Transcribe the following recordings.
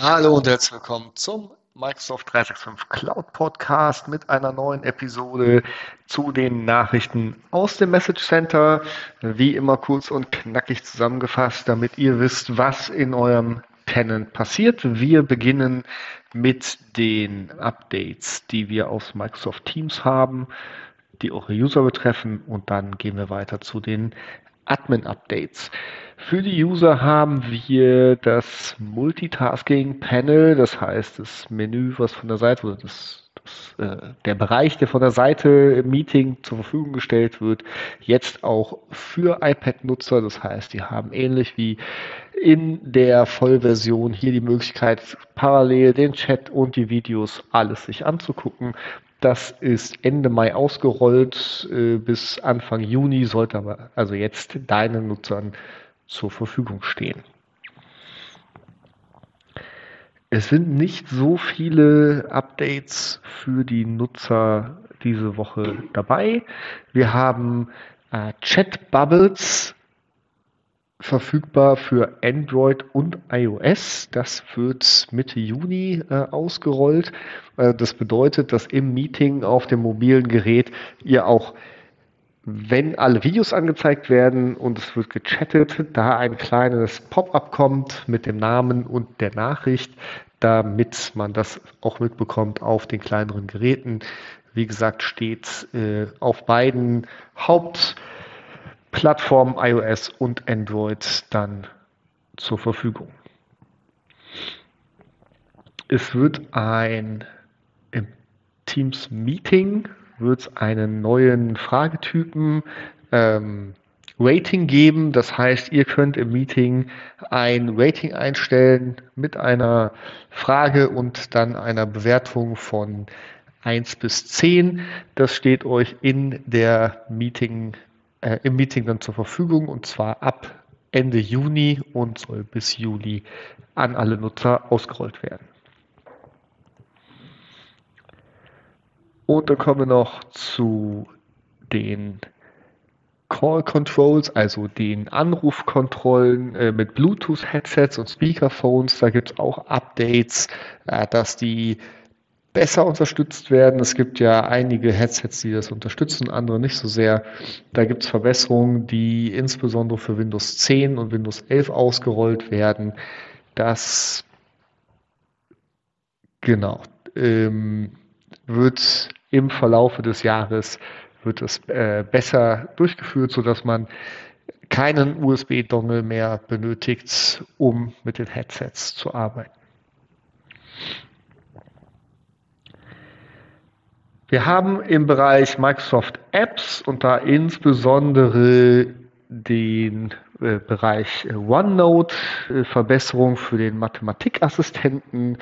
Hallo und herzlich willkommen zum Microsoft 365 Cloud Podcast mit einer neuen Episode zu den Nachrichten aus dem Message Center. Wie immer kurz und knackig zusammengefasst, damit ihr wisst, was in eurem Tenant passiert. Wir beginnen mit den Updates, die wir aus Microsoft Teams haben, die eure User betreffen und dann gehen wir weiter zu den Admin-Updates. Für die User haben wir das Multitasking-Panel, das heißt das Menü, was von der Seite oder das, das, äh, der Bereich, der von der Seite im Meeting zur Verfügung gestellt wird, jetzt auch für iPad-Nutzer. Das heißt, die haben ähnlich wie in der Vollversion hier die Möglichkeit, parallel den Chat und die Videos alles sich anzugucken. Das ist Ende Mai ausgerollt. Äh, bis Anfang Juni sollte aber also jetzt deinen Nutzern zur Verfügung stehen. Es sind nicht so viele Updates für die Nutzer diese Woche dabei. Wir haben äh, Chat Bubbles verfügbar für Android und iOS. Das wird Mitte Juni äh, ausgerollt. Äh, das bedeutet, dass im Meeting auf dem mobilen Gerät ihr auch, wenn alle Videos angezeigt werden und es wird gechattet, da ein kleines Pop-up kommt mit dem Namen und der Nachricht, damit man das auch mitbekommt auf den kleineren Geräten. Wie gesagt, steht äh, auf beiden Haupt- Plattformen iOS und Android dann zur Verfügung. Es wird ein im Teams Meeting wird es einen neuen Fragetypen ähm, Rating geben. Das heißt, ihr könnt im Meeting ein Rating einstellen mit einer Frage und dann einer Bewertung von 1 bis 10. Das steht euch in der Meeting äh, im Meeting dann zur Verfügung und zwar ab Ende Juni und soll bis Juli an alle Nutzer ausgerollt werden. Und dann kommen wir noch zu den Call Controls, also den Anrufkontrollen äh, mit Bluetooth-Headsets und Speakerphones. Da gibt es auch Updates, äh, dass die besser unterstützt werden. Es gibt ja einige Headsets, die das unterstützen, andere nicht so sehr. Da gibt es Verbesserungen, die insbesondere für Windows 10 und Windows 11 ausgerollt werden. Das genau ähm, wird im Verlaufe des Jahres wird es äh, besser durchgeführt, sodass man keinen USB-Dongle mehr benötigt, um mit den Headsets zu arbeiten. Wir haben im Bereich Microsoft Apps und da insbesondere den Bereich OneNote, äh, Verbesserung für den Mathematikassistenten.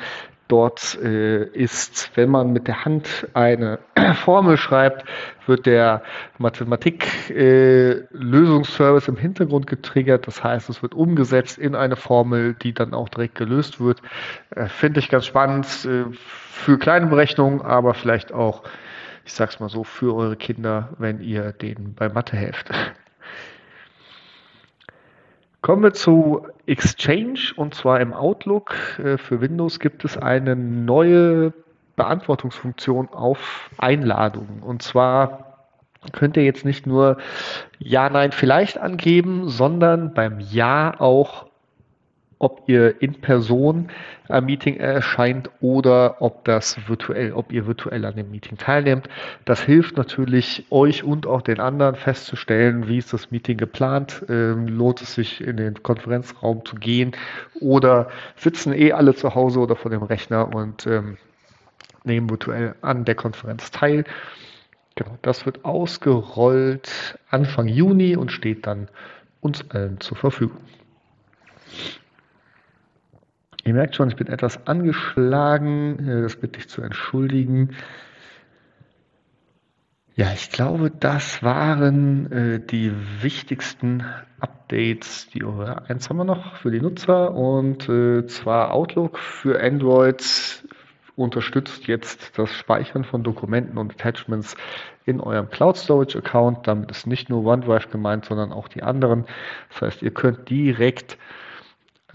Dort äh, ist, wenn man mit der Hand eine Formel schreibt, wird der Mathematik-Lösungsservice im Hintergrund getriggert. Das heißt, es wird umgesetzt in eine Formel, die dann auch direkt gelöst wird. Finde ich ganz spannend für kleine Berechnungen, aber vielleicht auch, ich sag's mal so, für eure Kinder, wenn ihr denen bei Mathe helft. Kommen wir zu Exchange und zwar im Outlook. Äh, für Windows gibt es eine neue Beantwortungsfunktion auf Einladungen. Und zwar könnt ihr jetzt nicht nur Ja, Nein, vielleicht angeben, sondern beim Ja auch ob ihr in Person am Meeting erscheint oder ob das virtuell, ob ihr virtuell an dem Meeting teilnehmt. Das hilft natürlich euch und auch den anderen festzustellen, wie ist das Meeting geplant, ähm, lohnt es sich in den Konferenzraum zu gehen oder sitzen eh alle zu Hause oder vor dem Rechner und ähm, nehmen virtuell an der Konferenz teil. Genau, das wird ausgerollt Anfang Juni und steht dann uns allen zur Verfügung. Ihr merkt schon, ich bin etwas angeschlagen. Äh, das bitte ich zu entschuldigen. Ja, ich glaube, das waren äh, die wichtigsten Updates, die oder eins haben wir noch für die Nutzer und äh, zwar Outlook für Android unterstützt jetzt das Speichern von Dokumenten und Attachments in eurem Cloud Storage Account. Damit ist nicht nur OneDrive gemeint, sondern auch die anderen. Das heißt, ihr könnt direkt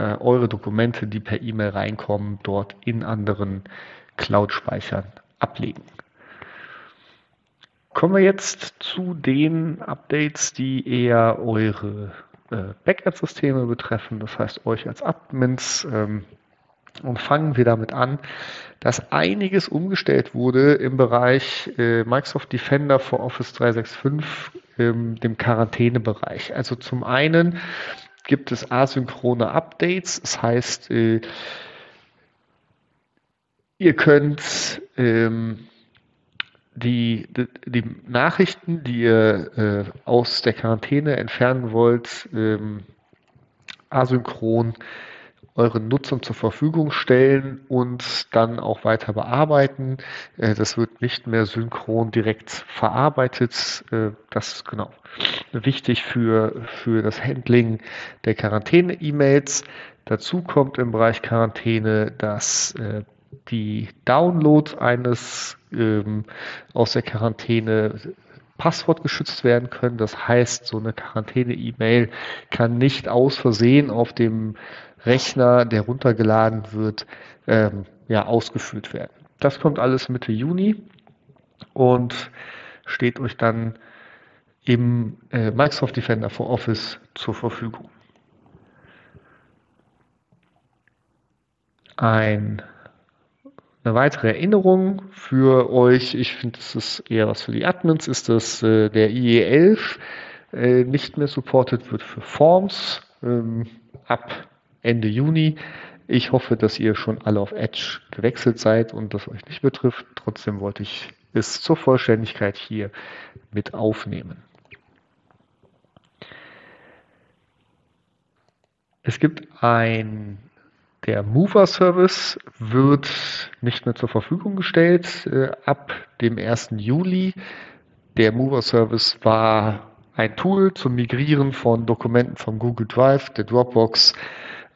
äh, eure Dokumente, die per E-Mail reinkommen, dort in anderen Cloud-Speichern ablegen. Kommen wir jetzt zu den Updates, die eher eure äh, Backend-Systeme betreffen, das heißt euch als Admins. Ähm, und fangen wir damit an, dass einiges umgestellt wurde im Bereich äh, Microsoft Defender for Office 365, ähm, dem Quarantänebereich. Also zum einen gibt es asynchrone Updates, das heißt, äh, ihr könnt ähm, die, die, die, Nachrichten, die ihr äh, aus der Quarantäne entfernen wollt, ähm, asynchron euren Nutzern zur Verfügung stellen und dann auch weiter bearbeiten. Äh, das wird nicht mehr synchron direkt verarbeitet. Äh, das ist genau wichtig für, für das Handling der Quarantäne-E-Mails. Dazu kommt im Bereich Quarantäne, dass äh, die Downloads eines ähm, aus der Quarantäne Passwort geschützt werden können. Das heißt, so eine Quarantäne-E-Mail kann nicht aus Versehen auf dem Rechner, der runtergeladen wird, ähm, ja, ausgeführt werden. Das kommt alles Mitte Juni und steht euch dann im äh, Microsoft Defender for Office zur Verfügung. Ein eine weitere Erinnerung für euch, ich finde, das ist eher was für die Admins, ist, dass äh, der IE11 äh, nicht mehr supported wird für Forms ähm, ab Ende Juni. Ich hoffe, dass ihr schon alle auf Edge gewechselt seid und das euch nicht betrifft. Trotzdem wollte ich es zur Vollständigkeit hier mit aufnehmen. Es gibt ein der Mover-Service wird nicht mehr zur Verfügung gestellt äh, ab dem 1. Juli. Der Mover-Service war ein Tool zum Migrieren von Dokumenten vom Google Drive, der Dropbox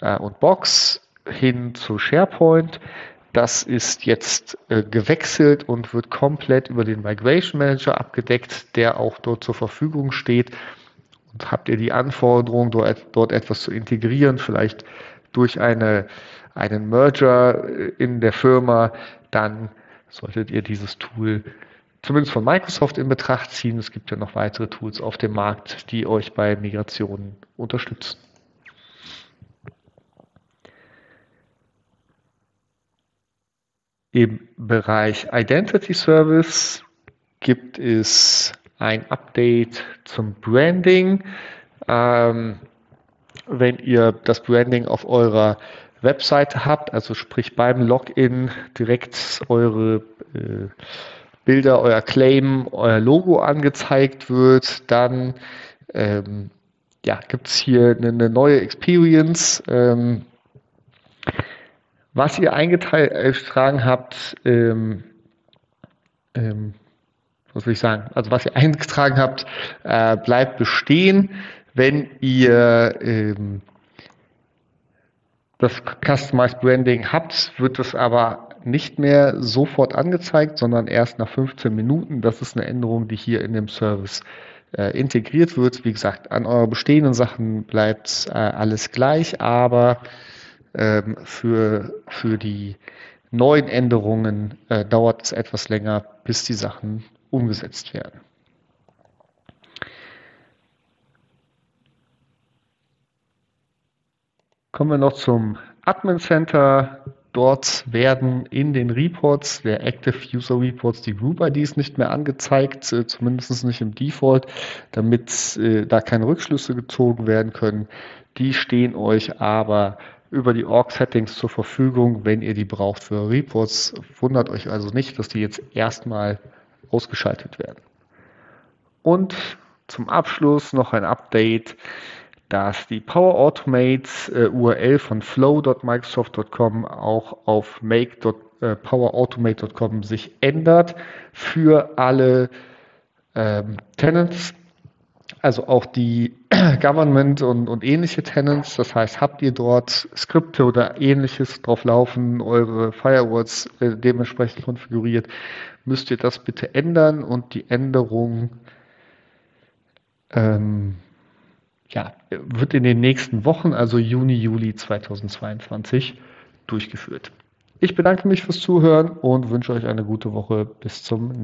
äh, und Box hin zu SharePoint. Das ist jetzt äh, gewechselt und wird komplett über den Migration Manager abgedeckt, der auch dort zur Verfügung steht. Und habt ihr die Anforderung, dort, dort etwas zu integrieren, vielleicht durch eine, einen Merger in der Firma, dann solltet ihr dieses Tool zumindest von Microsoft in Betracht ziehen. Es gibt ja noch weitere Tools auf dem Markt, die euch bei Migrationen unterstützen. Im Bereich Identity Service gibt es ein Update zum Branding. Ähm, wenn ihr das Branding auf eurer Webseite habt, also sprich beim Login direkt eure äh, Bilder, euer Claim, euer Logo angezeigt wird, dann ähm, ja, gibt es hier eine, eine, neue Experience. Ähm, was ihr eingetragen habt, ähm, ähm, was will ich sagen? Also was ihr eingetragen habt, äh, bleibt bestehen. Wenn ihr ähm, das Customized Branding habt, wird es aber nicht mehr sofort angezeigt, sondern erst nach 15 Minuten. Das ist eine Änderung, die hier in dem Service äh, integriert wird. Wie gesagt, an euren bestehenden Sachen bleibt äh, alles gleich, aber ähm, für, für die neuen Änderungen äh, dauert es etwas länger, bis die Sachen umgesetzt werden. Kommen wir noch zum Admin Center. Dort werden in den Reports der Active User Reports die Group IDs nicht mehr angezeigt, äh, zumindest nicht im Default, damit äh, da keine Rückschlüsse gezogen werden können. Die stehen euch aber über die Org-Settings zur Verfügung, wenn ihr die braucht für Reports. Wundert euch also nicht, dass die jetzt erstmal ausgeschaltet werden. Und zum Abschluss noch ein Update dass die Power Automate äh, URL von flow.microsoft.com auch auf make.powerautomate.com äh, sich ändert für alle ähm, Tenants, also auch die Government und, und ähnliche Tenants. Das heißt, habt ihr dort Skripte oder ähnliches drauf laufen, eure Firewalls äh, dementsprechend konfiguriert, müsst ihr das bitte ändern und die Änderung ähm, ja, wird in den nächsten Wochen, also Juni, Juli 2022, durchgeführt. Ich bedanke mich fürs Zuhören und wünsche euch eine gute Woche. Bis zum nächsten Mal.